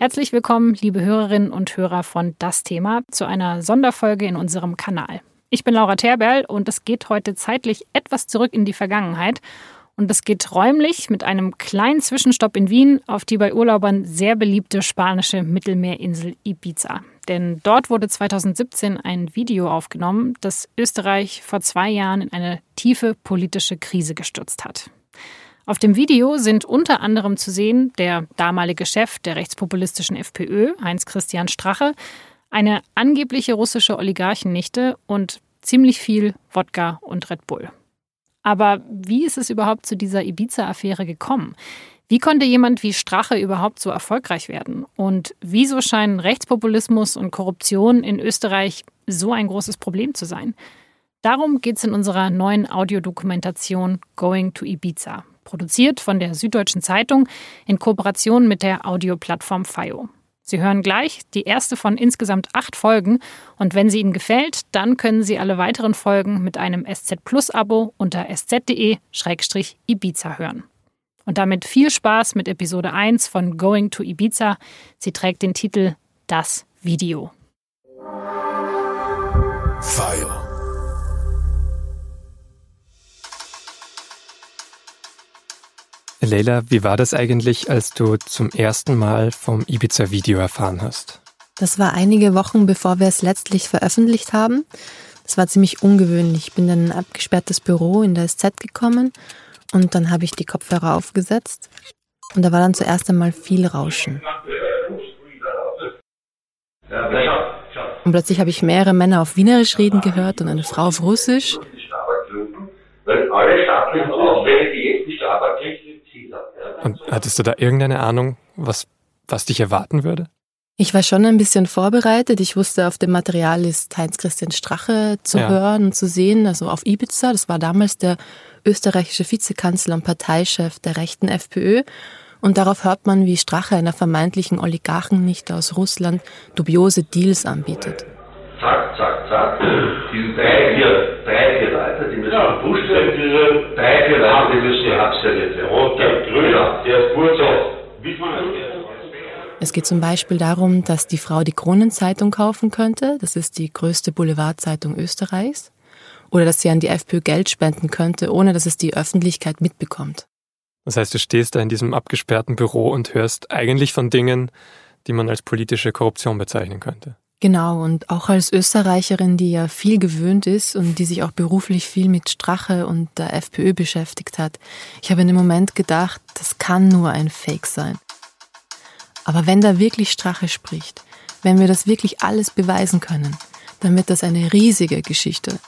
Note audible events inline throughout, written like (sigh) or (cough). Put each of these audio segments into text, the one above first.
Herzlich willkommen, liebe Hörerinnen und Hörer von Das Thema, zu einer Sonderfolge in unserem Kanal. Ich bin Laura Terberl und es geht heute zeitlich etwas zurück in die Vergangenheit. Und es geht räumlich mit einem kleinen Zwischenstopp in Wien auf die bei Urlaubern sehr beliebte spanische Mittelmeerinsel Ibiza. Denn dort wurde 2017 ein Video aufgenommen, das Österreich vor zwei Jahren in eine tiefe politische Krise gestürzt hat. Auf dem Video sind unter anderem zu sehen der damalige Chef der rechtspopulistischen FPÖ, Heinz-Christian Strache, eine angebliche russische Oligarchennichte und ziemlich viel Wodka und Red Bull. Aber wie ist es überhaupt zu dieser Ibiza-Affäre gekommen? Wie konnte jemand wie Strache überhaupt so erfolgreich werden? Und wieso scheinen Rechtspopulismus und Korruption in Österreich so ein großes Problem zu sein? Darum geht es in unserer neuen Audiodokumentation Going to Ibiza produziert von der Süddeutschen Zeitung in Kooperation mit der Audioplattform FIO. Sie hören gleich die erste von insgesamt acht Folgen und wenn sie Ihnen gefällt, dann können Sie alle weiteren Folgen mit einem SZ Plus Abo unter sz.de-ibiza hören. Und damit viel Spaß mit Episode 1 von Going to Ibiza. Sie trägt den Titel Das Video. FIO Leila, wie war das eigentlich, als du zum ersten Mal vom Ibiza-Video erfahren hast? Das war einige Wochen, bevor wir es letztlich veröffentlicht haben. Das war ziemlich ungewöhnlich. Ich bin dann in ein abgesperrtes Büro in der SZ gekommen und dann habe ich die Kopfhörer aufgesetzt und da war dann zuerst einmal viel Rauschen. Und plötzlich habe ich mehrere Männer auf Wienerisch reden gehört und eine Frau auf Russisch. Weil alle staatlichen Auswähle, die jetzt die Strafbar kriegt, und hattest du da irgendeine Ahnung, was, was dich erwarten würde? Ich war schon ein bisschen vorbereitet. Ich wusste, auf dem Material ist Heinz-Christian Strache zu ja. hören und zu sehen, also auf Ibiza. Das war damals der österreichische Vizekanzler und Parteichef der rechten FPÖ. Und darauf hört man, wie Strache einer vermeintlichen Oligarchennichte aus Russland dubiose Deals anbietet. Zack, zack, zack. Diese drei, vier, drei, vier Leute, die müssen ja, gepusht werden. Diese drei, vier Leute, die müssen abserviert werden. Und der Grüner, der ist gut es geht zum Beispiel darum, dass die Frau die Kronenzeitung kaufen könnte. Das ist die größte Boulevardzeitung Österreichs. Oder dass sie an die FPÖ Geld spenden könnte, ohne dass es die Öffentlichkeit mitbekommt. Das heißt, du stehst da in diesem abgesperrten Büro und hörst eigentlich von Dingen, die man als politische Korruption bezeichnen könnte. Genau, und auch als Österreicherin, die ja viel gewöhnt ist und die sich auch beruflich viel mit Strache und der FPÖ beschäftigt hat, ich habe in dem Moment gedacht, das kann nur ein Fake sein. Aber wenn da wirklich Strache spricht, wenn wir das wirklich alles beweisen können, dann wird das eine riesige Geschichte.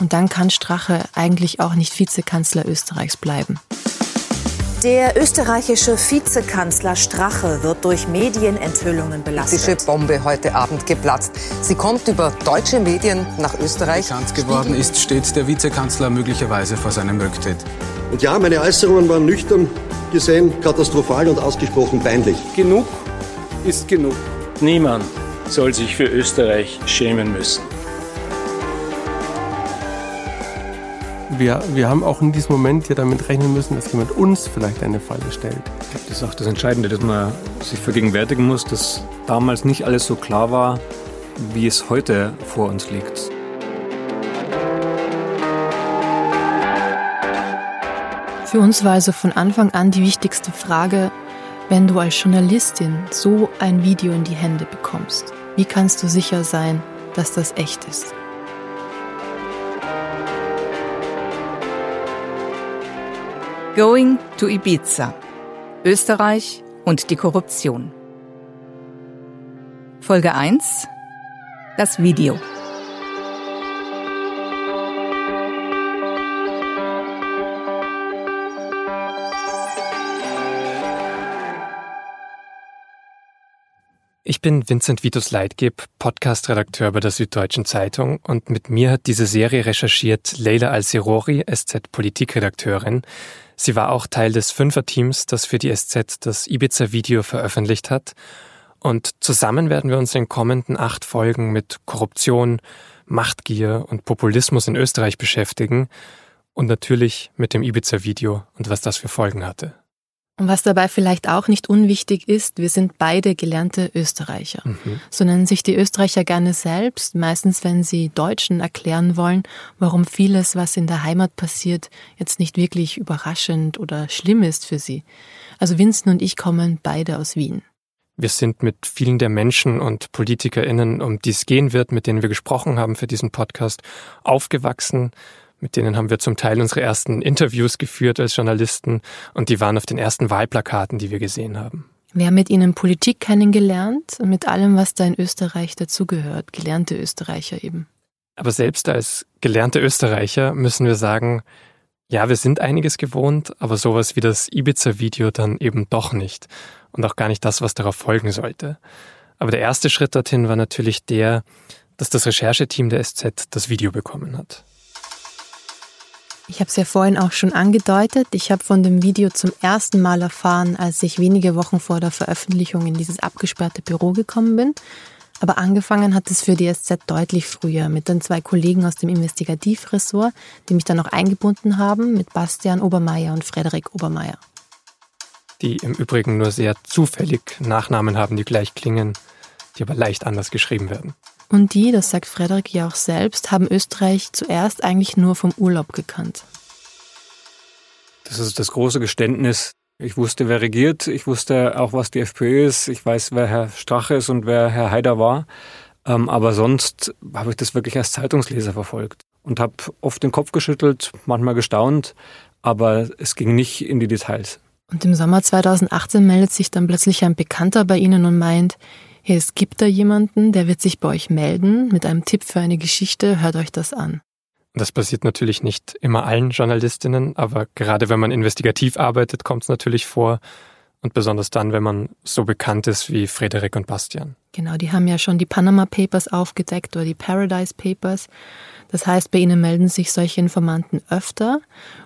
Und dann kann Strache eigentlich auch nicht Vizekanzler Österreichs bleiben. Der österreichische Vizekanzler Strache wird durch Medienenthüllungen belastet. Politische Bombe heute Abend geplatzt. Sie kommt über deutsche Medien nach Österreich. Bekannt geworden ist, steht der Vizekanzler möglicherweise vor seinem Rücktritt. Und ja, meine Äußerungen waren nüchtern gesehen katastrophal und ausgesprochen peinlich. Genug ist genug. Niemand soll sich für Österreich schämen müssen. Wir, wir haben auch in diesem Moment ja damit rechnen müssen, dass jemand uns vielleicht eine Falle stellt. Das ist auch das Entscheidende, dass man sich vergegenwärtigen muss, dass damals nicht alles so klar war, wie es heute vor uns liegt. Für uns war also von Anfang an die wichtigste Frage, wenn du als Journalistin so ein Video in die Hände bekommst, wie kannst du sicher sein, dass das echt ist? Going to Ibiza. Österreich und die Korruption. Folge 1. Das Video. Ich bin Vincent Vitus Leitgeb, Podcast-Redakteur bei der Süddeutschen Zeitung und mit mir hat diese Serie recherchiert Leila Al-Sirori, SZ-Politikredakteurin, Sie war auch Teil des Fünfer-Teams, das für die SZ das Ibiza-Video veröffentlicht hat. Und zusammen werden wir uns in den kommenden acht Folgen mit Korruption, Machtgier und Populismus in Österreich beschäftigen und natürlich mit dem Ibiza-Video und was das für Folgen hatte. Und was dabei vielleicht auch nicht unwichtig ist, wir sind beide gelernte Österreicher. Mhm. So nennen sich die Österreicher gerne selbst, meistens wenn sie Deutschen erklären wollen, warum vieles, was in der Heimat passiert, jetzt nicht wirklich überraschend oder schlimm ist für sie. Also Vincent und ich kommen beide aus Wien. Wir sind mit vielen der Menschen und PolitikerInnen, um die es gehen wird, mit denen wir gesprochen haben für diesen Podcast, aufgewachsen mit denen haben wir zum Teil unsere ersten Interviews geführt als Journalisten und die waren auf den ersten Wahlplakaten, die wir gesehen haben. Wir haben mit ihnen Politik kennengelernt und mit allem, was da in Österreich dazugehört, gelernte Österreicher eben. Aber selbst als gelernte Österreicher müssen wir sagen, ja, wir sind einiges gewohnt, aber sowas wie das Ibiza-Video dann eben doch nicht. Und auch gar nicht das, was darauf folgen sollte. Aber der erste Schritt dorthin war natürlich der, dass das Rechercheteam der SZ das Video bekommen hat. Ich habe es ja vorhin auch schon angedeutet. Ich habe von dem Video zum ersten Mal erfahren, als ich wenige Wochen vor der Veröffentlichung in dieses abgesperrte Büro gekommen bin. Aber angefangen hat es für die SZ deutlich früher mit den zwei Kollegen aus dem Investigativressort, die mich dann auch eingebunden haben, mit Bastian Obermeier und Frederik Obermeier. Die im Übrigen nur sehr zufällig Nachnamen haben, die gleich klingen, die aber leicht anders geschrieben werden. Und die, das sagt Frederik ja auch selbst, haben Österreich zuerst eigentlich nur vom Urlaub gekannt. Das ist das große Geständnis. Ich wusste, wer regiert. Ich wusste auch, was die FPÖ ist. Ich weiß, wer Herr Strache ist und wer Herr Haider war. Ähm, aber sonst habe ich das wirklich als Zeitungsleser verfolgt und habe oft den Kopf geschüttelt, manchmal gestaunt, aber es ging nicht in die Details. Und im Sommer 2018 meldet sich dann plötzlich ein Bekannter bei Ihnen und meint, hey, es gibt da jemanden, der wird sich bei euch melden mit einem Tipp für eine Geschichte, hört euch das an. Das passiert natürlich nicht immer allen Journalistinnen, aber gerade wenn man investigativ arbeitet, kommt es natürlich vor. Und besonders dann, wenn man so bekannt ist wie Frederik und Bastian. Genau, die haben ja schon die Panama Papers aufgedeckt oder die Paradise Papers. Das heißt, bei ihnen melden sich solche Informanten öfter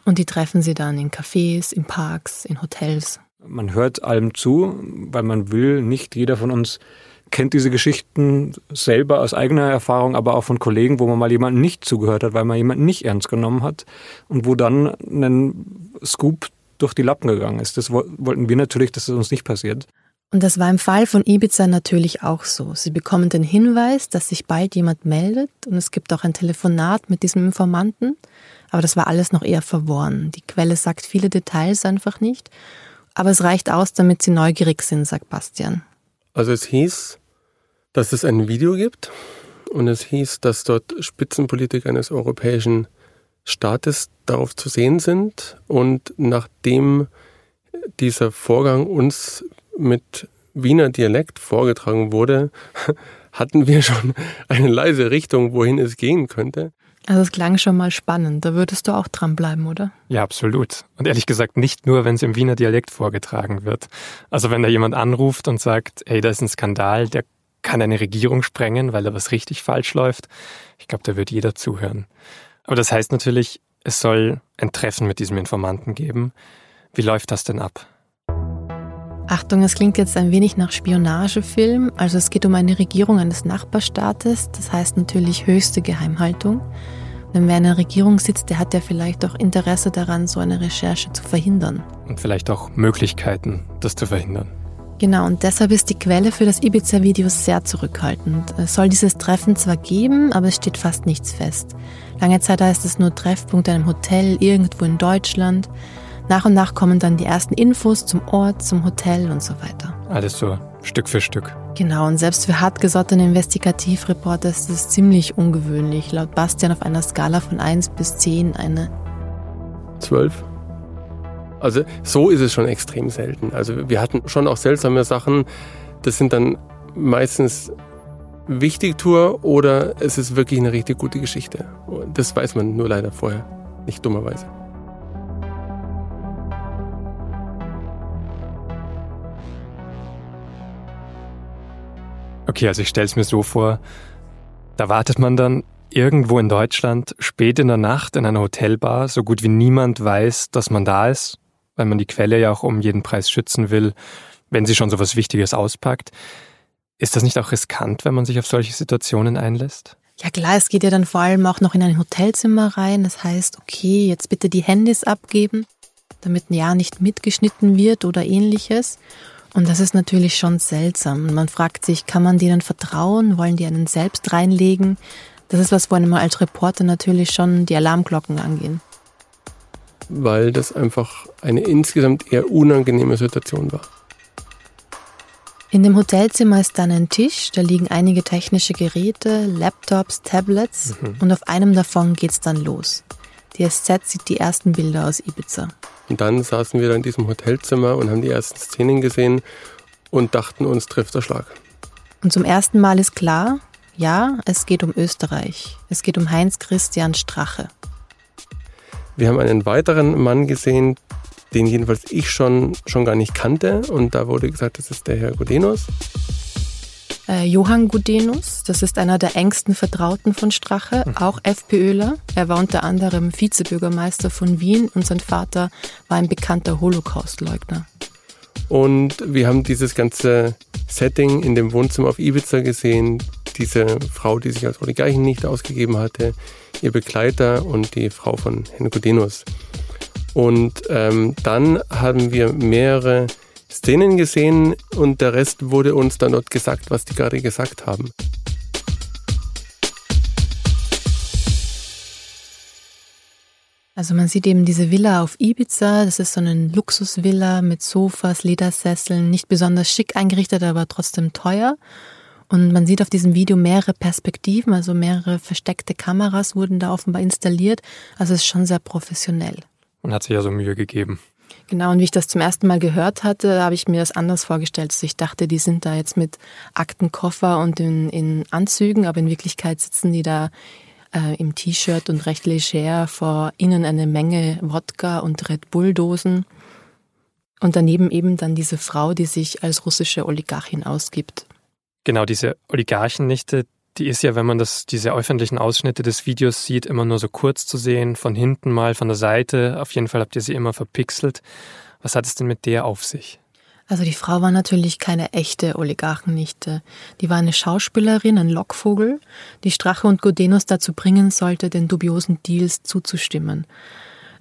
und die treffen sie dann in Cafés, in Parks, in Hotels. Man hört allem zu, weil man will, nicht jeder von uns kennt diese Geschichten selber aus eigener Erfahrung, aber auch von Kollegen, wo man mal jemanden nicht zugehört hat, weil man jemanden nicht ernst genommen hat und wo dann ein Scoop durch die Lappen gegangen ist. Das wollten wir natürlich, dass es das uns nicht passiert. Und das war im Fall von Ibiza natürlich auch so. Sie bekommen den Hinweis, dass sich bald jemand meldet und es gibt auch ein Telefonat mit diesem Informanten, aber das war alles noch eher verworren. Die Quelle sagt viele Details einfach nicht, aber es reicht aus, damit sie neugierig sind, sagt Bastian. Also es hieß, dass es ein Video gibt und es hieß, dass dort Spitzenpolitiker eines europäischen Staates darauf zu sehen sind. Und nachdem dieser Vorgang uns mit Wiener Dialekt vorgetragen wurde, (laughs) hatten wir schon eine leise Richtung, wohin es gehen könnte. Also es klang schon mal spannend. Da würdest du auch dranbleiben, oder? Ja, absolut. Und ehrlich gesagt nicht nur, wenn es im Wiener Dialekt vorgetragen wird. Also wenn da jemand anruft und sagt, hey, da ist ein Skandal, der kann eine Regierung sprengen, weil da was richtig falsch läuft. Ich glaube, da wird jeder zuhören. Aber das heißt natürlich, es soll ein Treffen mit diesem Informanten geben. Wie läuft das denn ab? Achtung, es klingt jetzt ein wenig nach Spionagefilm. Also es geht um eine Regierung eines Nachbarstaates. Das heißt natürlich höchste Geheimhaltung. Denn wer in der Regierung sitzt, der hat ja vielleicht auch Interesse daran, so eine Recherche zu verhindern. Und vielleicht auch Möglichkeiten, das zu verhindern. Genau, und deshalb ist die Quelle für das Ibiza-Video sehr zurückhaltend. Es soll dieses Treffen zwar geben, aber es steht fast nichts fest. Lange Zeit heißt es nur Treffpunkt in einem Hotel irgendwo in Deutschland. Nach und nach kommen dann die ersten Infos zum Ort, zum Hotel und so weiter. Alles so Stück für Stück. Genau, und selbst für hartgesottene Investigativreporter ist es ziemlich ungewöhnlich. Laut Bastian auf einer Skala von 1 bis 10 eine 12. Also so ist es schon extrem selten. Also wir hatten schon auch seltsame Sachen. Das sind dann meistens Wichtigtour oder es ist wirklich eine richtig gute Geschichte. Das weiß man nur leider vorher, nicht dummerweise. Okay, also ich stelle es mir so vor, da wartet man dann irgendwo in Deutschland spät in der Nacht in einer Hotelbar, so gut wie niemand weiß, dass man da ist, weil man die Quelle ja auch um jeden Preis schützen will, wenn sie schon so was Wichtiges auspackt. Ist das nicht auch riskant, wenn man sich auf solche Situationen einlässt? Ja klar, es geht ja dann vor allem auch noch in ein Hotelzimmer rein. Das heißt, okay, jetzt bitte die Handys abgeben. damit ja nicht mitgeschnitten wird oder ähnliches. Und das ist natürlich schon seltsam. Man fragt sich, kann man denen vertrauen? Wollen die einen selbst reinlegen? Das ist was, wo einem als Reporter natürlich schon die Alarmglocken angehen. Weil das einfach eine insgesamt eher unangenehme Situation war. In dem Hotelzimmer ist dann ein Tisch, da liegen einige technische Geräte, Laptops, Tablets mhm. und auf einem davon geht's dann los. Die SZ sieht die ersten Bilder aus Ibiza. Und dann saßen wir da in diesem Hotelzimmer und haben die ersten Szenen gesehen und dachten, uns trifft der Schlag. Und zum ersten Mal ist klar, ja, es geht um Österreich. Es geht um Heinz Christian Strache. Wir haben einen weiteren Mann gesehen, den jedenfalls ich schon, schon gar nicht kannte. Und da wurde gesagt, das ist der Herr Gudenus. Äh, Johann Gudenus, das ist einer der engsten Vertrauten von Strache, mhm. auch FPÖler. Er war unter anderem Vizebürgermeister von Wien und sein Vater war ein bekannter Holocaustleugner. Und wir haben dieses ganze Setting in dem Wohnzimmer auf Ibiza gesehen. Diese Frau, die sich als Oligarchin nicht ausgegeben hatte, ihr Begleiter und die Frau von Herrn Gudenus. Und ähm, dann haben wir mehrere Szenen gesehen und der Rest wurde uns dann dort gesagt, was die gerade gesagt haben. Also man sieht eben diese Villa auf Ibiza, das ist so eine Luxusvilla mit Sofas, Ledersesseln, nicht besonders schick eingerichtet, aber trotzdem teuer. Und man sieht auf diesem Video mehrere Perspektiven, also mehrere versteckte Kameras wurden da offenbar installiert. Also es ist schon sehr professionell. Man hat sich ja so Mühe gegeben. Genau, und wie ich das zum ersten Mal gehört hatte, habe ich mir das anders vorgestellt. Also ich dachte, die sind da jetzt mit Aktenkoffer und in, in Anzügen, aber in Wirklichkeit sitzen die da äh, im T-Shirt und recht leger vor ihnen eine Menge Wodka und Red Bull-Dosen. Und daneben eben dann diese Frau, die sich als russische Oligarchin ausgibt. Genau, diese Oligarchennichte, die ist ja, wenn man das, diese öffentlichen Ausschnitte des Videos sieht, immer nur so kurz zu sehen, von hinten mal, von der Seite. Auf jeden Fall habt ihr sie immer verpixelt. Was hat es denn mit der auf sich? Also die Frau war natürlich keine echte Oligarchennichte. Die war eine Schauspielerin, ein Lockvogel, die Strache und Godenus dazu bringen sollte, den dubiosen Deals zuzustimmen.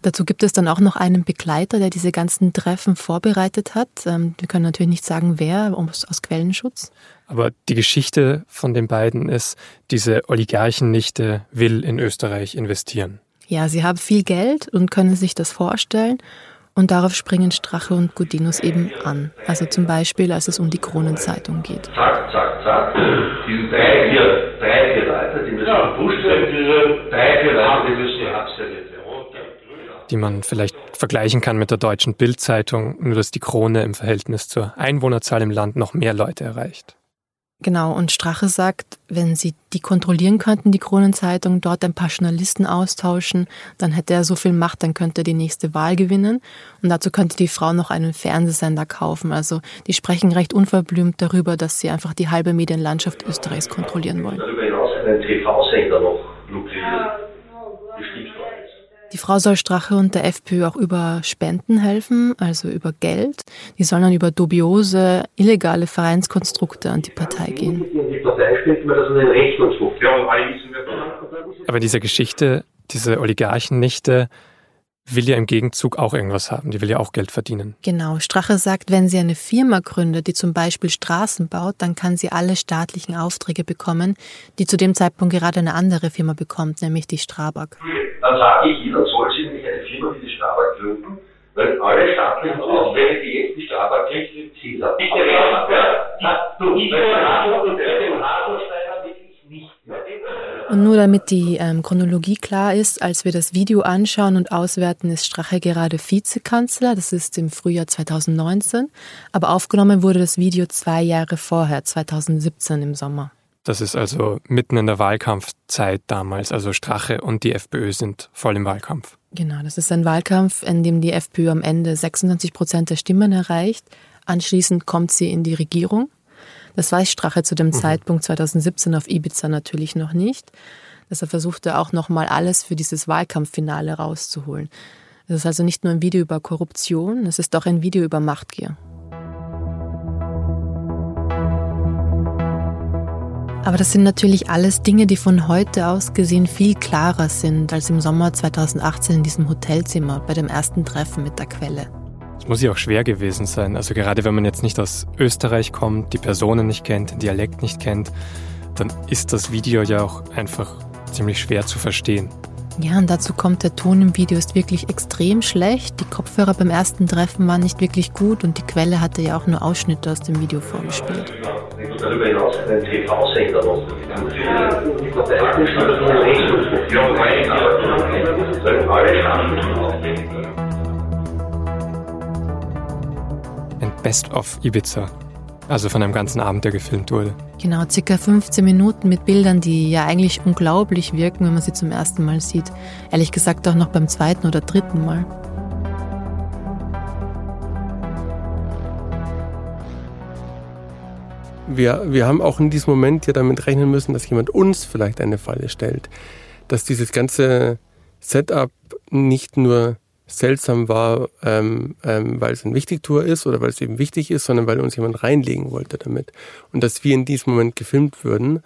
Dazu gibt es dann auch noch einen Begleiter, der diese ganzen Treffen vorbereitet hat. Ähm, wir können natürlich nicht sagen, wer, aus Quellenschutz. Aber die Geschichte von den beiden ist, diese Oligarchennichte will in Österreich investieren. Ja, sie haben viel Geld und können sich das vorstellen. Und darauf springen Strache und Gudinus eben an. Also zum Beispiel, als es um die Kronenzeitung geht. Zack, zack, zack. Diese drei, vier, drei, vier Leute, die müssen ja, gepusht werden. Drei, vier Leute, die müssen abserviert werden die man vielleicht vergleichen kann mit der deutschen Bildzeitung, nur dass die Krone im Verhältnis zur Einwohnerzahl im Land noch mehr Leute erreicht. Genau, und Strache sagt, wenn sie die kontrollieren könnten, die Kronenzeitung, dort ein paar Journalisten austauschen, dann hätte er so viel Macht, dann könnte er die nächste Wahl gewinnen. Und dazu könnte die Frau noch einen Fernsehsender kaufen. Also die sprechen recht unverblümt darüber, dass sie einfach die halbe Medienlandschaft Österreichs kontrollieren wollen. Darüber hinaus einen TV-Sender noch lukrieren. Die Frau soll Strache und der FPÖ auch über Spenden helfen, also über Geld. Die sollen dann über dubiose, illegale Vereinskonstrukte an die Partei gehen. Aber diese Geschichte, diese Oligarchennichte, will ja im Gegenzug auch irgendwas haben. Die will ja auch Geld verdienen. Genau. Strache sagt, wenn sie eine Firma gründet, die zum Beispiel Straßen baut, dann kann sie alle staatlichen Aufträge bekommen, die zu dem Zeitpunkt gerade eine andere Firma bekommt, nämlich die Strabag dann sage ich, jeder soll sich nämlich eine Firma wie die Strabag gründen, weil alle staatlichen Aufträge, die jetzt die Strabag kriegt, sind Ziele. Nicht der ja, du, ich wirklich nicht Und nur damit die ähm, Chronologie klar ist, als wir das Video anschauen und auswerten, ist Strache gerade Vizekanzler. Das ist im Frühjahr 2019. Aber aufgenommen wurde das Video zwei Jahre vorher, 2017 im Sommer. Das ist also mitten in der Wahlkampfzeit damals. Also Strache und die FPÖ sind voll im Wahlkampf. Genau, das ist ein Wahlkampf, in dem die FPÖ am Ende 26 Prozent der Stimmen erreicht. Anschließend kommt sie in die Regierung. Das weiß Strache zu dem mhm. Zeitpunkt 2017 auf Ibiza natürlich noch nicht. Deshalb versuchte er auch nochmal alles für dieses Wahlkampffinale rauszuholen. Es ist also nicht nur ein Video über Korruption, es ist auch ein Video über Machtgier. Aber das sind natürlich alles Dinge, die von heute aus gesehen viel klarer sind als im Sommer 2018 in diesem Hotelzimmer bei dem ersten Treffen mit der Quelle. Es muss ja auch schwer gewesen sein. Also gerade wenn man jetzt nicht aus Österreich kommt, die Personen nicht kennt, den Dialekt nicht kennt, dann ist das Video ja auch einfach ziemlich schwer zu verstehen. Ja, und dazu kommt, der Ton im Video ist wirklich extrem schlecht. Die Kopfhörer beim ersten Treffen waren nicht wirklich gut und die Quelle hatte ja auch nur Ausschnitte aus dem Video vorgespielt. Darüber hinaus einen TV-Sender noch. Ein Best of Ibiza. Also von einem ganzen Abend, der gefilmt wurde. Genau, circa 15 Minuten mit Bildern, die ja eigentlich unglaublich wirken, wenn man sie zum ersten Mal sieht. Ehrlich gesagt auch noch beim zweiten oder dritten Mal. Wir, wir haben auch in diesem Moment ja damit rechnen müssen, dass jemand uns vielleicht eine Falle stellt. Dass dieses ganze Setup nicht nur seltsam war, ähm, ähm, weil es ein Wichtigtour ist oder weil es eben wichtig ist, sondern weil uns jemand reinlegen wollte damit. Und dass wir in diesem Moment gefilmt würden,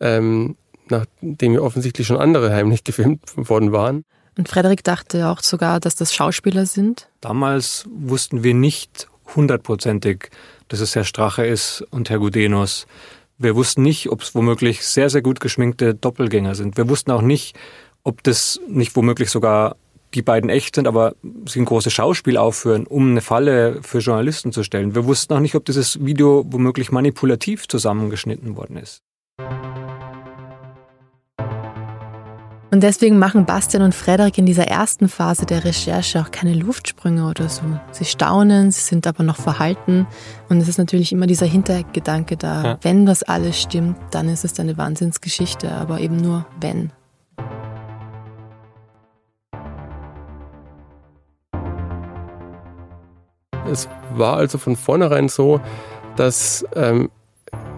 ähm, nachdem wir offensichtlich schon andere heimlich (laughs) gefilmt worden waren. Und Frederik dachte auch sogar, dass das Schauspieler sind. Damals wussten wir nicht hundertprozentig, dass es Herr Strache ist und Herr Gudenos. Wir wussten nicht, ob es womöglich sehr, sehr gut geschminkte Doppelgänger sind. Wir wussten auch nicht, ob das nicht womöglich sogar die beiden echt sind, aber sie ein großes Schauspiel aufführen, um eine Falle für Journalisten zu stellen. Wir wussten auch nicht, ob dieses Video womöglich manipulativ zusammengeschnitten worden ist. Und deswegen machen Bastian und Frederik in dieser ersten Phase der Recherche auch keine Luftsprünge oder so. Sie staunen, sie sind aber noch verhalten. Und es ist natürlich immer dieser Hintergedanke da, ja. wenn das alles stimmt, dann ist es eine Wahnsinnsgeschichte, aber eben nur wenn. Es war also von vornherein so, dass, ähm,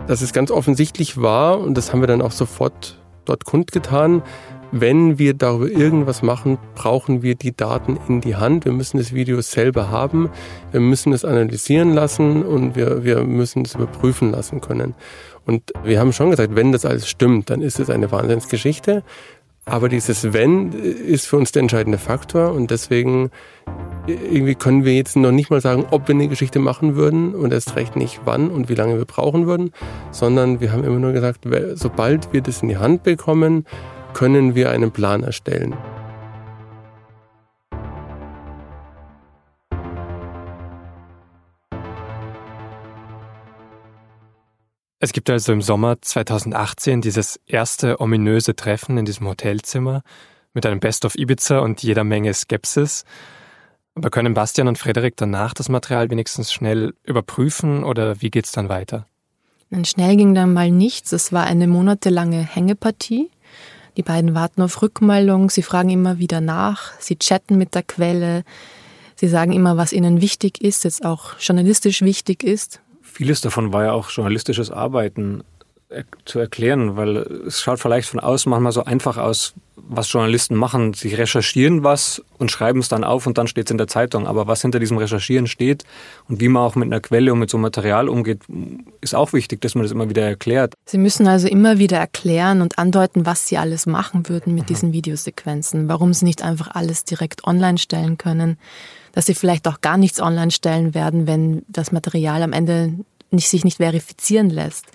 dass es ganz offensichtlich war, und das haben wir dann auch sofort dort kundgetan, wenn wir darüber irgendwas machen, brauchen wir die Daten in die Hand. Wir müssen das Video selber haben, wir müssen es analysieren lassen und wir, wir müssen es überprüfen lassen können. Und wir haben schon gesagt, wenn das alles stimmt, dann ist es eine Wahnsinnsgeschichte. Aber dieses Wenn ist für uns der entscheidende Faktor und deswegen irgendwie können wir jetzt noch nicht mal sagen, ob wir eine Geschichte machen würden und erst recht nicht wann und wie lange wir brauchen würden, sondern wir haben immer nur gesagt, sobald wir das in die Hand bekommen, können wir einen Plan erstellen. Es gibt also im Sommer 2018 dieses erste ominöse Treffen in diesem Hotelzimmer mit einem Best of Ibiza und jeder Menge Skepsis. Aber können Bastian und Frederik danach das Material wenigstens schnell überprüfen oder wie geht's dann weiter? Dann schnell ging dann mal nichts. Es war eine monatelange Hängepartie. Die beiden warten auf Rückmeldung, sie fragen immer wieder nach, sie chatten mit der Quelle, sie sagen immer, was ihnen wichtig ist, jetzt auch journalistisch wichtig ist. Vieles davon war ja auch journalistisches Arbeiten zu erklären, weil es schaut vielleicht von außen manchmal so einfach aus, was Journalisten machen. Sie recherchieren was und schreiben es dann auf und dann steht es in der Zeitung. Aber was hinter diesem Recherchieren steht und wie man auch mit einer Quelle und mit so einem Material umgeht, ist auch wichtig, dass man das immer wieder erklärt. Sie müssen also immer wieder erklären und andeuten, was Sie alles machen würden mit mhm. diesen Videosequenzen, warum Sie nicht einfach alles direkt online stellen können dass sie vielleicht auch gar nichts online stellen werden, wenn das Material am Ende nicht, sich nicht verifizieren lässt.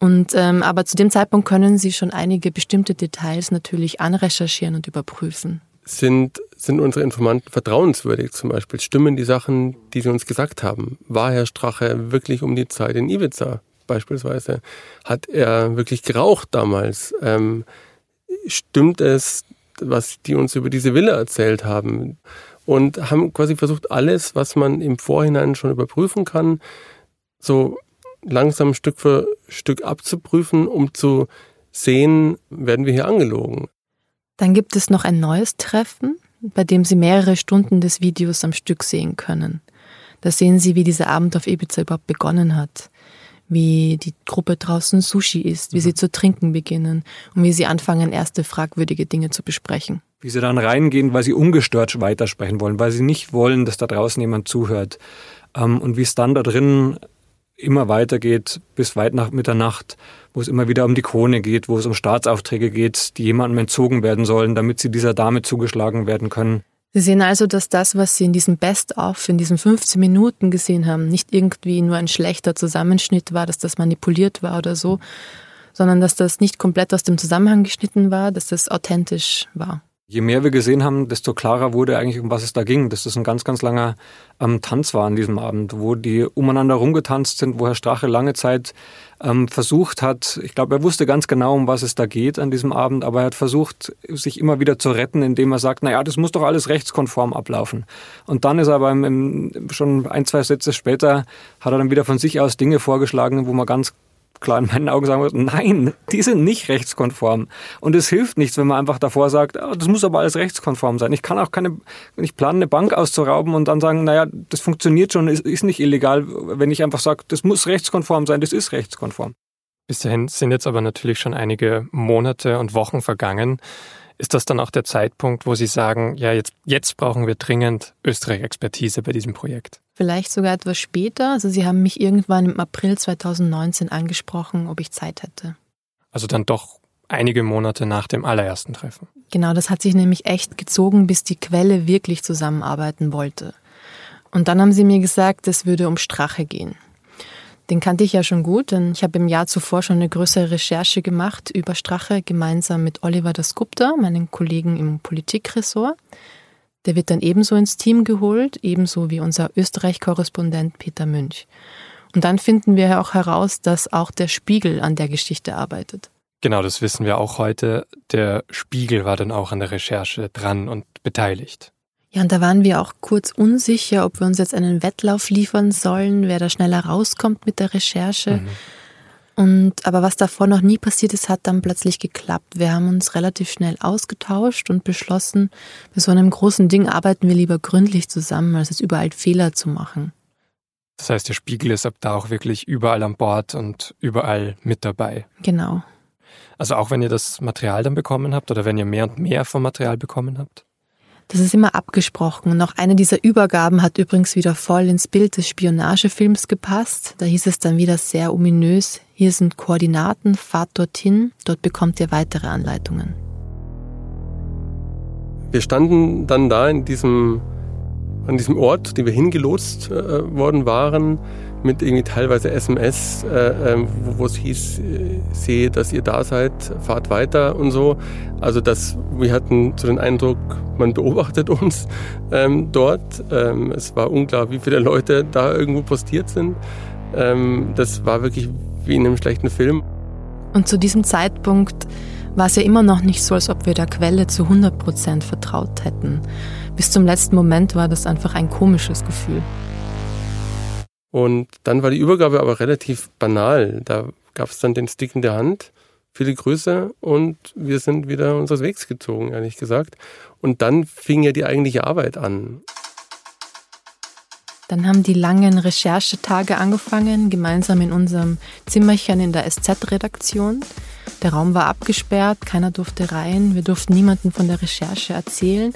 Und, ähm, aber zu dem Zeitpunkt können Sie schon einige bestimmte Details natürlich anrecherchieren und überprüfen. Sind, sind unsere Informanten vertrauenswürdig zum Beispiel? Stimmen die Sachen, die sie uns gesagt haben? War Herr Strache wirklich um die Zeit in Ibiza beispielsweise? Hat er wirklich geraucht damals? Ähm, stimmt es, was die uns über diese Villa erzählt haben? Und haben quasi versucht, alles, was man im Vorhinein schon überprüfen kann, so langsam Stück für Stück abzuprüfen, um zu sehen, werden wir hier angelogen. Dann gibt es noch ein neues Treffen, bei dem Sie mehrere Stunden des Videos am Stück sehen können. Da sehen Sie, wie dieser Abend auf Ibiza überhaupt begonnen hat, wie die Gruppe draußen Sushi isst, wie sie mhm. zu trinken beginnen und wie sie anfangen, erste fragwürdige Dinge zu besprechen wie sie dann reingehen, weil sie ungestört weitersprechen wollen, weil sie nicht wollen, dass da draußen jemand zuhört. Ähm, und wie es dann da drin immer weitergeht bis weit nach Mitternacht, wo es immer wieder um die Krone geht, wo es um Staatsaufträge geht, die jemandem entzogen werden sollen, damit sie dieser Dame zugeschlagen werden können. Sie sehen also, dass das, was Sie in diesem Best-of, in diesen 15 Minuten gesehen haben, nicht irgendwie nur ein schlechter Zusammenschnitt war, dass das manipuliert war oder so, sondern dass das nicht komplett aus dem Zusammenhang geschnitten war, dass das authentisch war. Je mehr wir gesehen haben, desto klarer wurde eigentlich, um was es da ging. Dass das ein ganz, ganz langer ähm, Tanz war an diesem Abend, wo die umeinander rumgetanzt sind, wo Herr Strache lange Zeit ähm, versucht hat, ich glaube, er wusste ganz genau, um was es da geht an diesem Abend, aber er hat versucht, sich immer wieder zu retten, indem er sagt, naja, das muss doch alles rechtskonform ablaufen. Und dann ist er aber im, schon ein, zwei Sätze später, hat er dann wieder von sich aus Dinge vorgeschlagen, wo man ganz klar in meinen Augen sagen würde, nein, die sind nicht rechtskonform. Und es hilft nichts, wenn man einfach davor sagt, oh, das muss aber alles rechtskonform sein. Ich kann auch keine, ich plane eine Bank auszurauben und dann sagen, naja, das funktioniert schon, ist, ist nicht illegal, wenn ich einfach sage, das muss rechtskonform sein, das ist rechtskonform. Bis dahin sind jetzt aber natürlich schon einige Monate und Wochen vergangen. Ist das dann auch der Zeitpunkt, wo Sie sagen, ja, jetzt, jetzt brauchen wir dringend Österreich-Expertise bei diesem Projekt? Vielleicht sogar etwas später. Also Sie haben mich irgendwann im April 2019 angesprochen, ob ich Zeit hätte. Also dann doch einige Monate nach dem allerersten Treffen. Genau, das hat sich nämlich echt gezogen, bis die Quelle wirklich zusammenarbeiten wollte. Und dann haben sie mir gesagt, es würde um Strache gehen. Den kannte ich ja schon gut, denn ich habe im Jahr zuvor schon eine größere Recherche gemacht über Strache gemeinsam mit Oliver Dasgupta, meinem Kollegen im Politikressort. Der wird dann ebenso ins Team geholt, ebenso wie unser Österreich-Korrespondent Peter Münch. Und dann finden wir auch heraus, dass auch der Spiegel an der Geschichte arbeitet. Genau, das wissen wir auch heute. Der Spiegel war dann auch an der Recherche dran und beteiligt. Ja, und da waren wir auch kurz unsicher, ob wir uns jetzt einen Wettlauf liefern sollen, wer da schneller rauskommt mit der Recherche. Mhm. Und aber was davor noch nie passiert ist, hat dann plötzlich geklappt. Wir haben uns relativ schnell ausgetauscht und beschlossen, bei so einem großen Ding arbeiten wir lieber gründlich zusammen, als es überall Fehler zu machen. Das heißt, der Spiegel ist ab da auch wirklich überall an Bord und überall mit dabei. Genau. Also auch wenn ihr das Material dann bekommen habt oder wenn ihr mehr und mehr vom Material bekommen habt? Das ist immer abgesprochen. Auch eine dieser Übergaben hat übrigens wieder voll ins Bild des Spionagefilms gepasst. Da hieß es dann wieder sehr ominös, hier sind Koordinaten, fahrt dorthin, dort bekommt ihr weitere Anleitungen. Wir standen dann da in diesem, an diesem Ort, den wir hingelotst äh, worden waren, mit irgendwie teilweise SMS, äh, äh, wo, es hieß, äh, sehe, dass ihr da seid, fahrt weiter und so. Also das, wir hatten so den Eindruck, man beobachtet uns ähm, dort. Ähm, es war unklar, wie viele Leute da irgendwo postiert sind. Ähm, das war wirklich wie in einem schlechten Film. Und zu diesem Zeitpunkt war es ja immer noch nicht so, als ob wir der Quelle zu 100 Prozent vertraut hätten. Bis zum letzten Moment war das einfach ein komisches Gefühl. Und dann war die Übergabe aber relativ banal. Da gab es dann den Stick in der Hand, viele Grüße und wir sind wieder unseres Wegs gezogen, ehrlich gesagt. Und dann fing ja die eigentliche Arbeit an. Dann haben die langen Recherchetage angefangen, gemeinsam in unserem Zimmerchen in der SZ-Redaktion. Der Raum war abgesperrt, keiner durfte rein, wir durften niemanden von der Recherche erzählen.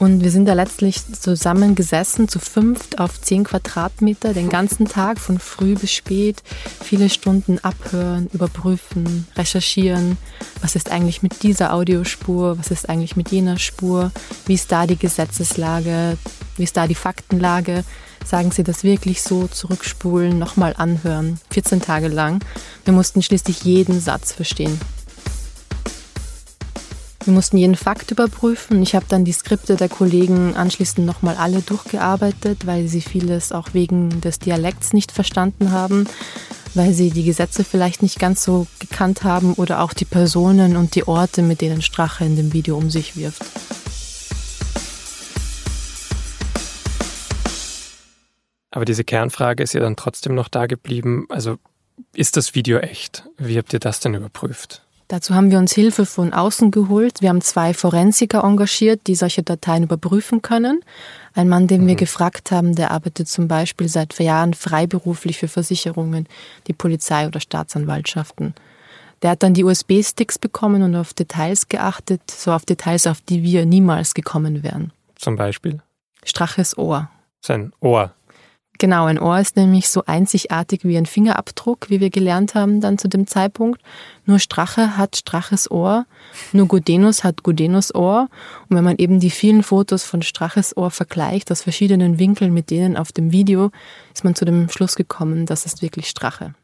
Und wir sind da letztlich zusammen gesessen, zu fünft auf zehn Quadratmeter, den ganzen Tag von früh bis spät, viele Stunden abhören, überprüfen, recherchieren. Was ist eigentlich mit dieser Audiospur? Was ist eigentlich mit jener Spur? Wie ist da die Gesetzeslage? Wie ist da die Faktenlage? Sagen Sie das wirklich so? Zurückspulen, nochmal anhören. 14 Tage lang. Wir mussten schließlich jeden Satz verstehen. Wir mussten jeden Fakt überprüfen. Ich habe dann die Skripte der Kollegen anschließend nochmal alle durchgearbeitet, weil sie vieles auch wegen des Dialekts nicht verstanden haben, weil sie die Gesetze vielleicht nicht ganz so gekannt haben oder auch die Personen und die Orte, mit denen Strache in dem Video um sich wirft. Aber diese Kernfrage ist ja dann trotzdem noch da geblieben. Also ist das Video echt? Wie habt ihr das denn überprüft? Dazu haben wir uns Hilfe von außen geholt. Wir haben zwei Forensiker engagiert, die solche Dateien überprüfen können. Ein Mann, den mhm. wir gefragt haben, der arbeitet zum Beispiel seit Jahren freiberuflich für Versicherungen, die Polizei oder Staatsanwaltschaften. Der hat dann die USB-Sticks bekommen und auf Details geachtet, so auf Details, auf die wir niemals gekommen wären. Zum Beispiel? Straches Ohr. Sein Ohr. Genau, ein Ohr ist nämlich so einzigartig wie ein Fingerabdruck, wie wir gelernt haben dann zu dem Zeitpunkt. Nur Strache hat Straches Ohr, nur Gudenus hat Gudenus Ohr. Und wenn man eben die vielen Fotos von Straches Ohr vergleicht aus verschiedenen Winkeln mit denen auf dem Video, ist man zu dem Schluss gekommen, das ist wirklich Strache.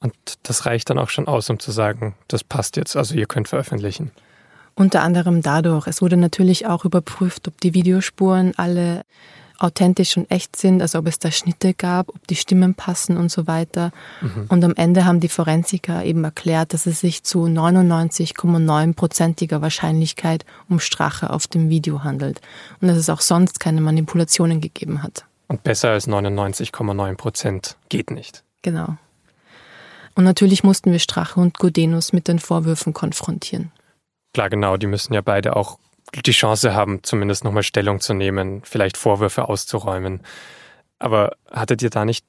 Und das reicht dann auch schon aus, um zu sagen, das passt jetzt, also ihr könnt veröffentlichen. Unter anderem dadurch. Es wurde natürlich auch überprüft, ob die Videospuren alle authentisch und echt sind, also ob es da Schnitte gab, ob die Stimmen passen und so weiter. Mhm. Und am Ende haben die Forensiker eben erklärt, dass es sich zu 99,9%iger Wahrscheinlichkeit um Strache auf dem Video handelt und dass es auch sonst keine Manipulationen gegeben hat. Und besser als 99,9 Prozent geht nicht. Genau. Und natürlich mussten wir Strache und Godenus mit den Vorwürfen konfrontieren. Klar, genau, die müssen ja beide auch die Chance haben, zumindest nochmal Stellung zu nehmen, vielleicht Vorwürfe auszuräumen. Aber hattet ihr da nicht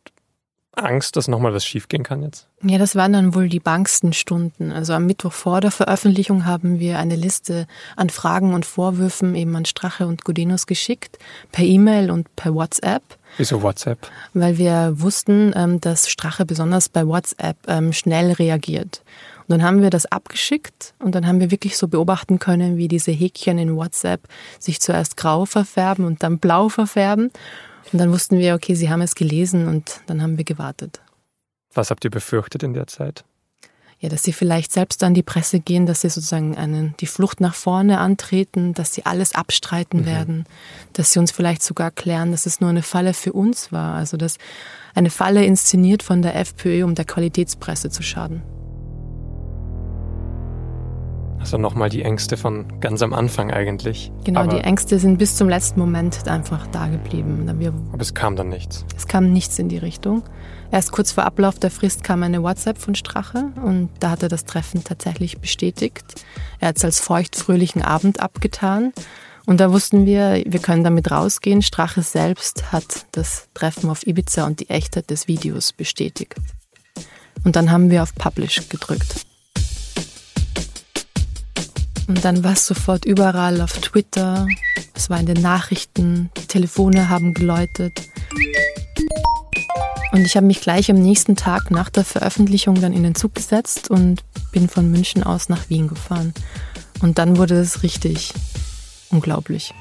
Angst, dass nochmal was schiefgehen kann jetzt? Ja, das waren dann wohl die bangsten Stunden. Also am Mittwoch vor der Veröffentlichung haben wir eine Liste an Fragen und Vorwürfen eben an Strache und Gudenus geschickt, per E-Mail und per WhatsApp. Wieso WhatsApp? Weil wir wussten, ähm, dass Strache besonders bei WhatsApp ähm, schnell reagiert. Und dann haben wir das abgeschickt und dann haben wir wirklich so beobachten können, wie diese Häkchen in WhatsApp sich zuerst grau verfärben und dann blau verfärben. Und dann wussten wir, okay, sie haben es gelesen und dann haben wir gewartet. Was habt ihr befürchtet in der Zeit? Ja, dass sie vielleicht selbst an die Presse gehen, dass sie sozusagen einen, die Flucht nach vorne antreten, dass sie alles abstreiten mhm. werden, dass sie uns vielleicht sogar erklären, dass es nur eine Falle für uns war. Also dass eine Falle inszeniert von der FPÖ, um der Qualitätspresse zu schaden. Also nochmal die Ängste von ganz am Anfang eigentlich. Genau, aber die Ängste sind bis zum letzten Moment einfach da geblieben. aber es kam dann nichts. Es kam nichts in die Richtung. Erst kurz vor Ablauf der Frist kam eine WhatsApp von Strache und da hat er das Treffen tatsächlich bestätigt. Er hat es als feuchtfröhlichen Abend abgetan. Und da wussten wir, wir können damit rausgehen. Strache selbst hat das Treffen auf Ibiza und die Echtheit des Videos bestätigt. Und dann haben wir auf Publish gedrückt. Und dann war es sofort überall auf Twitter, es war in den Nachrichten, die Telefone haben geläutet. Und ich habe mich gleich am nächsten Tag nach der Veröffentlichung dann in den Zug gesetzt und bin von München aus nach Wien gefahren. Und dann wurde es richtig unglaublich.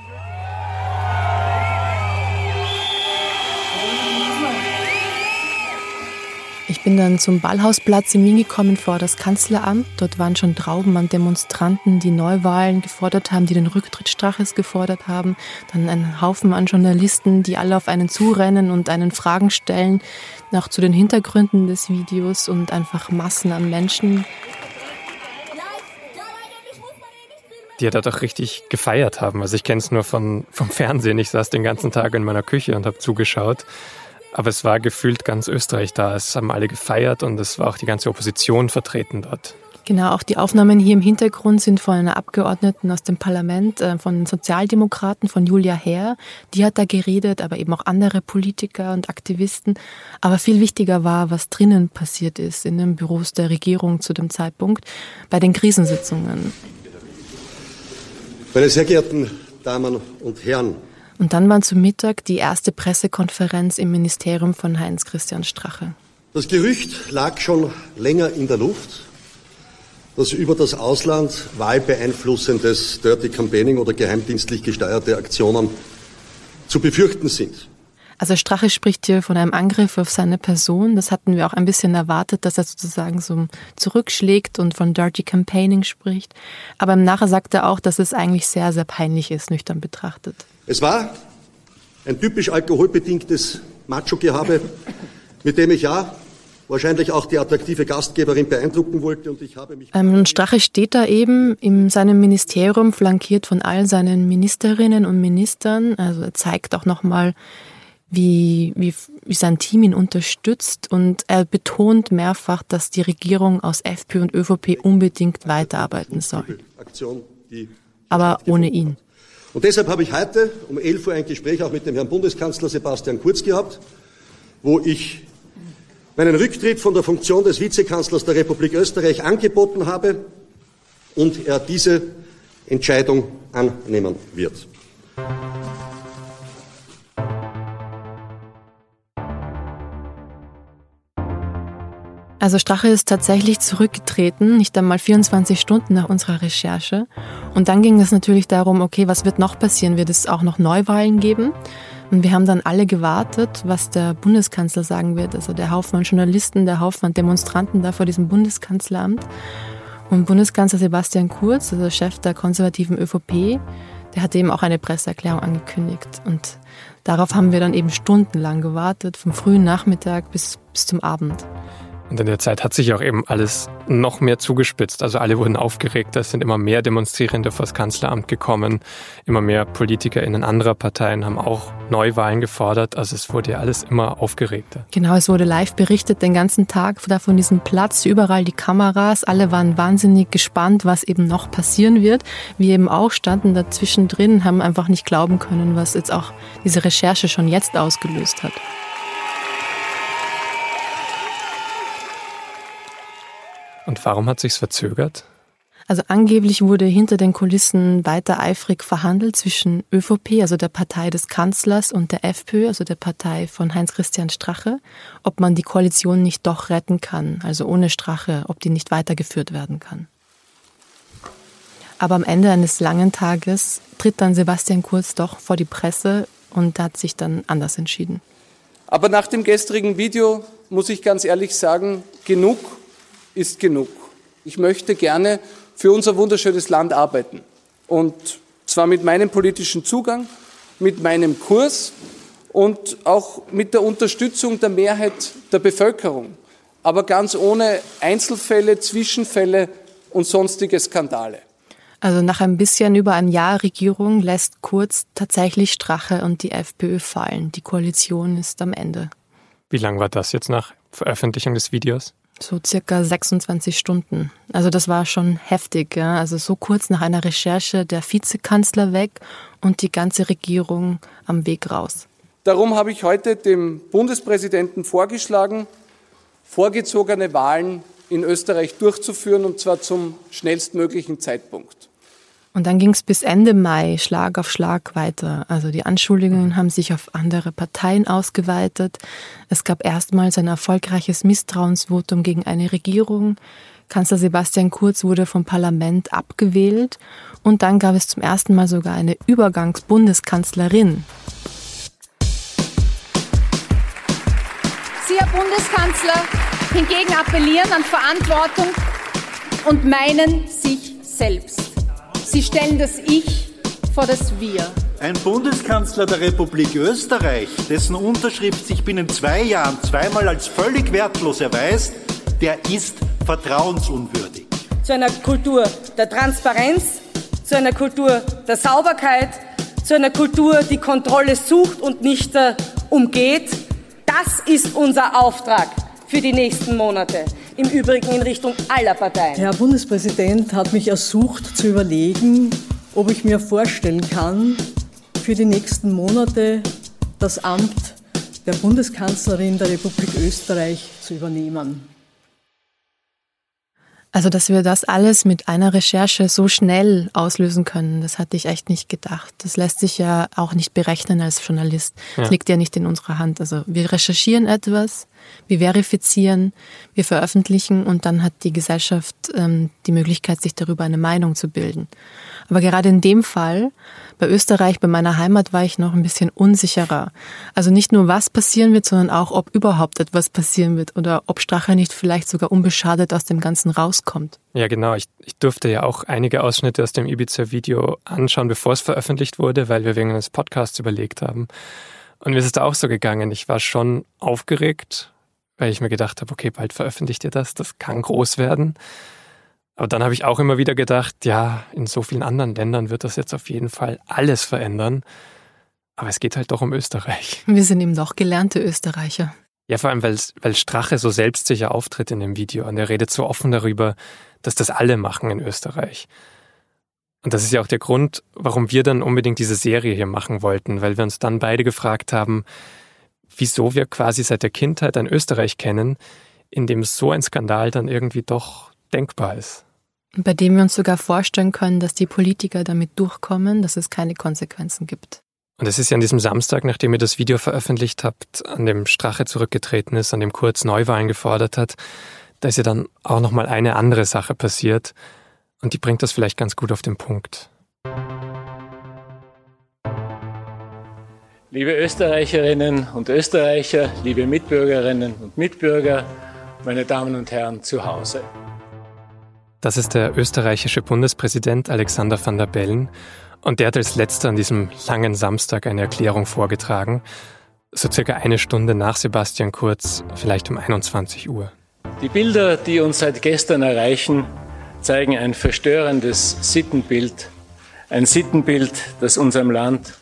Ich bin dann zum Ballhausplatz in Wien gekommen vor das Kanzleramt. Dort waren schon Trauben an Demonstranten, die Neuwahlen gefordert haben, die den Rücktritt Straches gefordert haben. Dann ein Haufen an Journalisten, die alle auf einen zurennen und einen Fragen stellen, auch zu den Hintergründen des Videos und einfach Massen an Menschen. Die ja da doch richtig gefeiert haben. Also ich kenne es nur von, vom Fernsehen. Ich saß den ganzen Tag in meiner Küche und habe zugeschaut. Aber es war gefühlt ganz Österreich da. Es haben alle gefeiert und es war auch die ganze Opposition vertreten dort. Genau, auch die Aufnahmen hier im Hintergrund sind von einer Abgeordneten aus dem Parlament, äh, von Sozialdemokraten, von Julia Herr. Die hat da geredet, aber eben auch andere Politiker und Aktivisten. Aber viel wichtiger war, was drinnen passiert ist in den Büros der Regierung zu dem Zeitpunkt bei den Krisensitzungen. Meine sehr geehrten Damen und Herren, und dann war zum Mittag die erste Pressekonferenz im Ministerium von Heinz-Christian Strache. Das Gerücht lag schon länger in der Luft, dass über das Ausland wahlbeeinflussendes Dirty Campaigning oder geheimdienstlich gesteuerte Aktionen zu befürchten sind. Also Strache spricht hier von einem Angriff auf seine Person. Das hatten wir auch ein bisschen erwartet, dass er sozusagen so zurückschlägt und von Dirty Campaigning spricht. Aber im Nachher sagt er auch, dass es eigentlich sehr, sehr peinlich ist, nüchtern betrachtet. Es war ein typisch alkoholbedingtes Macho-Gehabe, mit dem ich ja wahrscheinlich auch die attraktive Gastgeberin beeindrucken wollte. Und ich habe mich. Ähm, Strache steht da eben in seinem Ministerium, flankiert von all seinen Ministerinnen und Ministern. Also er zeigt auch nochmal, wie, wie, wie sein Team ihn unterstützt. Und er betont mehrfach, dass die Regierung aus FPÖ und ÖVP unbedingt weiterarbeiten soll. Aber ohne ihn. Und deshalb habe ich heute um 11 Uhr ein Gespräch auch mit dem Herrn Bundeskanzler Sebastian Kurz gehabt, wo ich meinen Rücktritt von der Funktion des Vizekanzlers der Republik Österreich angeboten habe und er diese Entscheidung annehmen wird. Also Strache ist tatsächlich zurückgetreten, nicht einmal 24 Stunden nach unserer Recherche. Und dann ging es natürlich darum, okay, was wird noch passieren? Wird es auch noch Neuwahlen geben? Und wir haben dann alle gewartet, was der Bundeskanzler sagen wird. Also der Haufen Journalisten, der Haufen Demonstranten da vor diesem Bundeskanzleramt. Und Bundeskanzler Sebastian Kurz, also Chef der konservativen ÖVP, der hatte eben auch eine Presseerklärung angekündigt. Und darauf haben wir dann eben stundenlang gewartet, vom frühen Nachmittag bis, bis zum Abend. Und in der Zeit hat sich auch eben alles noch mehr zugespitzt. Also alle wurden aufgeregt. Es sind immer mehr Demonstrierende vor das Kanzleramt gekommen. Immer mehr PolitikerInnen anderer Parteien haben auch Neuwahlen gefordert. Also es wurde ja alles immer aufgeregter. Genau, es wurde live berichtet den ganzen Tag von diesem Platz. Überall die Kameras. Alle waren wahnsinnig gespannt, was eben noch passieren wird. Wir eben auch standen dazwischen drin, haben einfach nicht glauben können, was jetzt auch diese Recherche schon jetzt ausgelöst hat. Und warum hat sich's verzögert? Also angeblich wurde hinter den Kulissen weiter eifrig verhandelt zwischen ÖVP, also der Partei des Kanzlers, und der FPÖ, also der Partei von Heinz-Christian Strache, ob man die Koalition nicht doch retten kann, also ohne Strache, ob die nicht weitergeführt werden kann. Aber am Ende eines langen Tages tritt dann Sebastian Kurz doch vor die Presse und hat sich dann anders entschieden. Aber nach dem gestrigen Video muss ich ganz ehrlich sagen, genug ist genug. Ich möchte gerne für unser wunderschönes Land arbeiten. Und zwar mit meinem politischen Zugang, mit meinem Kurs und auch mit der Unterstützung der Mehrheit der Bevölkerung. Aber ganz ohne Einzelfälle, Zwischenfälle und sonstige Skandale. Also nach ein bisschen über ein Jahr Regierung lässt Kurz tatsächlich Strache und die FPÖ fallen. Die Koalition ist am Ende. Wie lang war das jetzt nach Veröffentlichung des Videos? So circa 26 Stunden. Also das war schon heftig. Ja? Also so kurz nach einer Recherche der Vizekanzler weg und die ganze Regierung am Weg raus. Darum habe ich heute dem Bundespräsidenten vorgeschlagen, vorgezogene Wahlen in Österreich durchzuführen, und zwar zum schnellstmöglichen Zeitpunkt. Und dann ging es bis Ende Mai Schlag auf Schlag weiter. Also die Anschuldigungen haben sich auf andere Parteien ausgeweitet. Es gab erstmals ein erfolgreiches Misstrauensvotum gegen eine Regierung. Kanzler Sebastian Kurz wurde vom Parlament abgewählt. Und dann gab es zum ersten Mal sogar eine Übergangsbundeskanzlerin. Sie, Herr Bundeskanzler, hingegen appellieren an Verantwortung und meinen sich selbst. Sie stellen das Ich vor das Wir. Ein Bundeskanzler der Republik Österreich, dessen Unterschrift sich binnen zwei Jahren zweimal als völlig wertlos erweist, der ist vertrauensunwürdig. Zu einer Kultur der Transparenz, zu einer Kultur der Sauberkeit, zu einer Kultur, die Kontrolle sucht und nicht äh, umgeht. Das ist unser Auftrag für die nächsten Monate im Übrigen in Richtung aller Parteien. Herr Bundespräsident hat mich ersucht zu überlegen, ob ich mir vorstellen kann, für die nächsten Monate das Amt der Bundeskanzlerin der Republik Österreich zu übernehmen. Also, dass wir das alles mit einer Recherche so schnell auslösen können, das hatte ich echt nicht gedacht. Das lässt sich ja auch nicht berechnen als Journalist. Das ja. liegt ja nicht in unserer Hand. Also, wir recherchieren etwas, wir verifizieren, wir veröffentlichen und dann hat die Gesellschaft ähm, die Möglichkeit, sich darüber eine Meinung zu bilden. Aber gerade in dem Fall, bei Österreich, bei meiner Heimat, war ich noch ein bisschen unsicherer. Also nicht nur, was passieren wird, sondern auch, ob überhaupt etwas passieren wird oder ob Strache nicht vielleicht sogar unbeschadet aus dem Ganzen rauskommt. Ja, genau. Ich, ich durfte ja auch einige Ausschnitte aus dem Ibiza-Video anschauen, bevor es veröffentlicht wurde, weil wir wegen eines Podcasts überlegt haben. Und mir ist es da auch so gegangen. Ich war schon aufgeregt, weil ich mir gedacht habe, okay, bald veröffentlicht ihr das, das kann groß werden. Aber dann habe ich auch immer wieder gedacht, ja, in so vielen anderen Ländern wird das jetzt auf jeden Fall alles verändern. Aber es geht halt doch um Österreich. (laughs) Wir sind eben doch gelernte Österreicher. Ja, vor allem, weil, weil Strache so selbstsicher auftritt in dem Video und er redet so offen darüber, dass das alle machen in Österreich. Und das ist ja auch der Grund, warum wir dann unbedingt diese Serie hier machen wollten, weil wir uns dann beide gefragt haben, wieso wir quasi seit der Kindheit ein Österreich kennen, in dem so ein Skandal dann irgendwie doch denkbar ist bei dem wir uns sogar vorstellen können, dass die Politiker damit durchkommen, dass es keine Konsequenzen gibt. Und es ist ja an diesem Samstag, nachdem ihr das Video veröffentlicht habt, an dem Strache zurückgetreten ist, an dem Kurz Neuwahlen gefordert hat, da ist ja dann auch noch mal eine andere Sache passiert und die bringt das vielleicht ganz gut auf den Punkt. Liebe Österreicherinnen und Österreicher, liebe Mitbürgerinnen und Mitbürger, meine Damen und Herren zu Hause. Das ist der österreichische Bundespräsident Alexander van der Bellen und der hat als letzter an diesem langen Samstag eine Erklärung vorgetragen, so circa eine Stunde nach Sebastian Kurz, vielleicht um 21 Uhr. Die Bilder, die uns seit gestern erreichen, zeigen ein verstörendes Sittenbild, ein Sittenbild, das unserem Land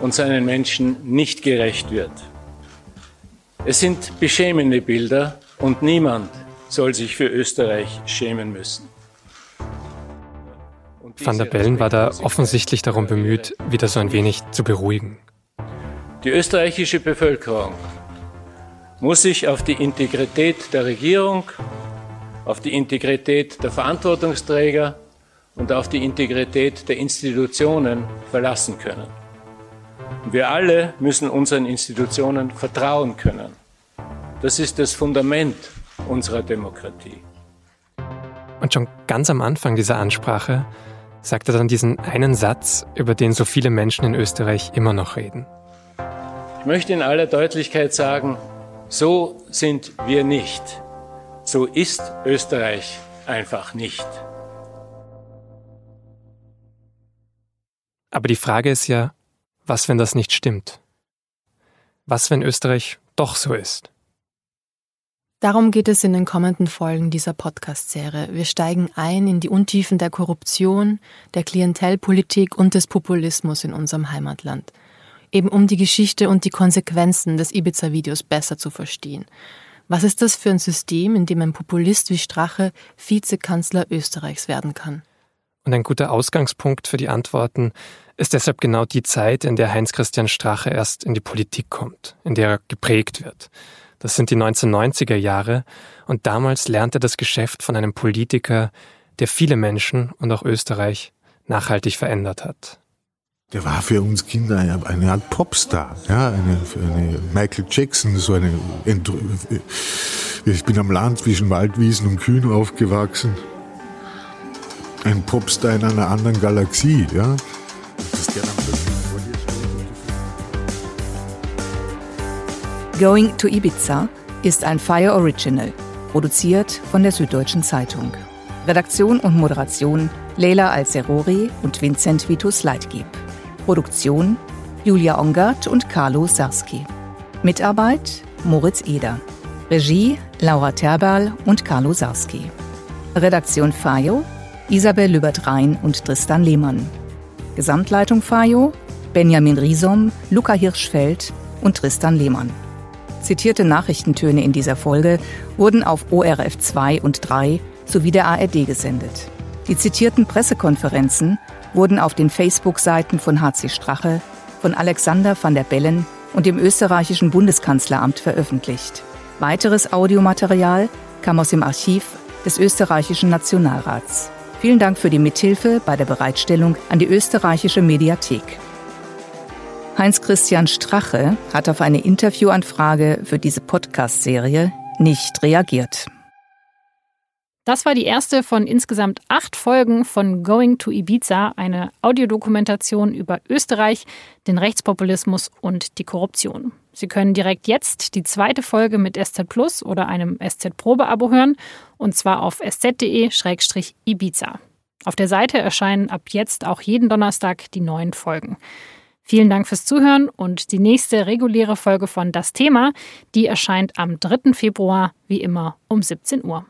und seinen Menschen nicht gerecht wird. Es sind beschämende Bilder und niemand soll sich für Österreich schämen müssen. Van der Bellen war da offensichtlich darum bemüht, wieder so ein wenig zu beruhigen. Die österreichische Bevölkerung muss sich auf die Integrität der Regierung, auf die Integrität der Verantwortungsträger und auf die Integrität der Institutionen verlassen können. Wir alle müssen unseren Institutionen vertrauen können. Das ist das Fundament unserer Demokratie. Und schon ganz am Anfang dieser Ansprache sagt er dann diesen einen Satz, über den so viele Menschen in Österreich immer noch reden. Ich möchte in aller Deutlichkeit sagen, so sind wir nicht. So ist Österreich einfach nicht. Aber die Frage ist ja, was, wenn das nicht stimmt? Was, wenn Österreich doch so ist? Darum geht es in den kommenden Folgen dieser Podcast-Serie. Wir steigen ein in die Untiefen der Korruption, der Klientelpolitik und des Populismus in unserem Heimatland. Eben um die Geschichte und die Konsequenzen des Ibiza-Videos besser zu verstehen. Was ist das für ein System, in dem ein Populist wie Strache Vizekanzler Österreichs werden kann? Und ein guter Ausgangspunkt für die Antworten ist deshalb genau die Zeit, in der Heinz-Christian Strache erst in die Politik kommt, in der er geprägt wird. Das sind die 1990er Jahre und damals lernt er das Geschäft von einem Politiker, der viele Menschen und auch Österreich nachhaltig verändert hat. Der war für uns Kinder eine Art Popstar, ja, eine, eine Michael Jackson, so eine. Ich bin am Land zwischen Waldwiesen und Kühen aufgewachsen. Ein Popstar in einer anderen Galaxie, ja. Going to Ibiza ist ein Fire Original, produziert von der Süddeutschen Zeitung. Redaktion und Moderation Leila Alzerori und Vincent Vitus Leitgeb. Produktion Julia Ongert und Carlo Sarski. Mitarbeit Moritz Eder. Regie Laura Terberl und Carlo Sarski. Redaktion Fayo Isabel Lübert-Rhein und Tristan Lehmann. Gesamtleitung Fayo Benjamin Riesom, Luca Hirschfeld und Tristan Lehmann. Zitierte Nachrichtentöne in dieser Folge wurden auf ORF 2 und 3 sowie der ARD gesendet. Die zitierten Pressekonferenzen wurden auf den Facebook-Seiten von HC Strache, von Alexander van der Bellen und dem österreichischen Bundeskanzleramt veröffentlicht. Weiteres Audiomaterial kam aus dem Archiv des österreichischen Nationalrats. Vielen Dank für die Mithilfe bei der Bereitstellung an die österreichische Mediathek. Heinz-Christian Strache hat auf eine Interviewanfrage für diese Podcast-Serie nicht reagiert. Das war die erste von insgesamt acht Folgen von Going to Ibiza, eine Audiodokumentation über Österreich, den Rechtspopulismus und die Korruption. Sie können direkt jetzt die zweite Folge mit SZ Plus oder einem SZ Probe-Abo hören, und zwar auf sz.de-ibiza. Auf der Seite erscheinen ab jetzt auch jeden Donnerstag die neuen Folgen. Vielen Dank fürs Zuhören und die nächste reguläre Folge von Das Thema, die erscheint am 3. Februar, wie immer um 17 Uhr.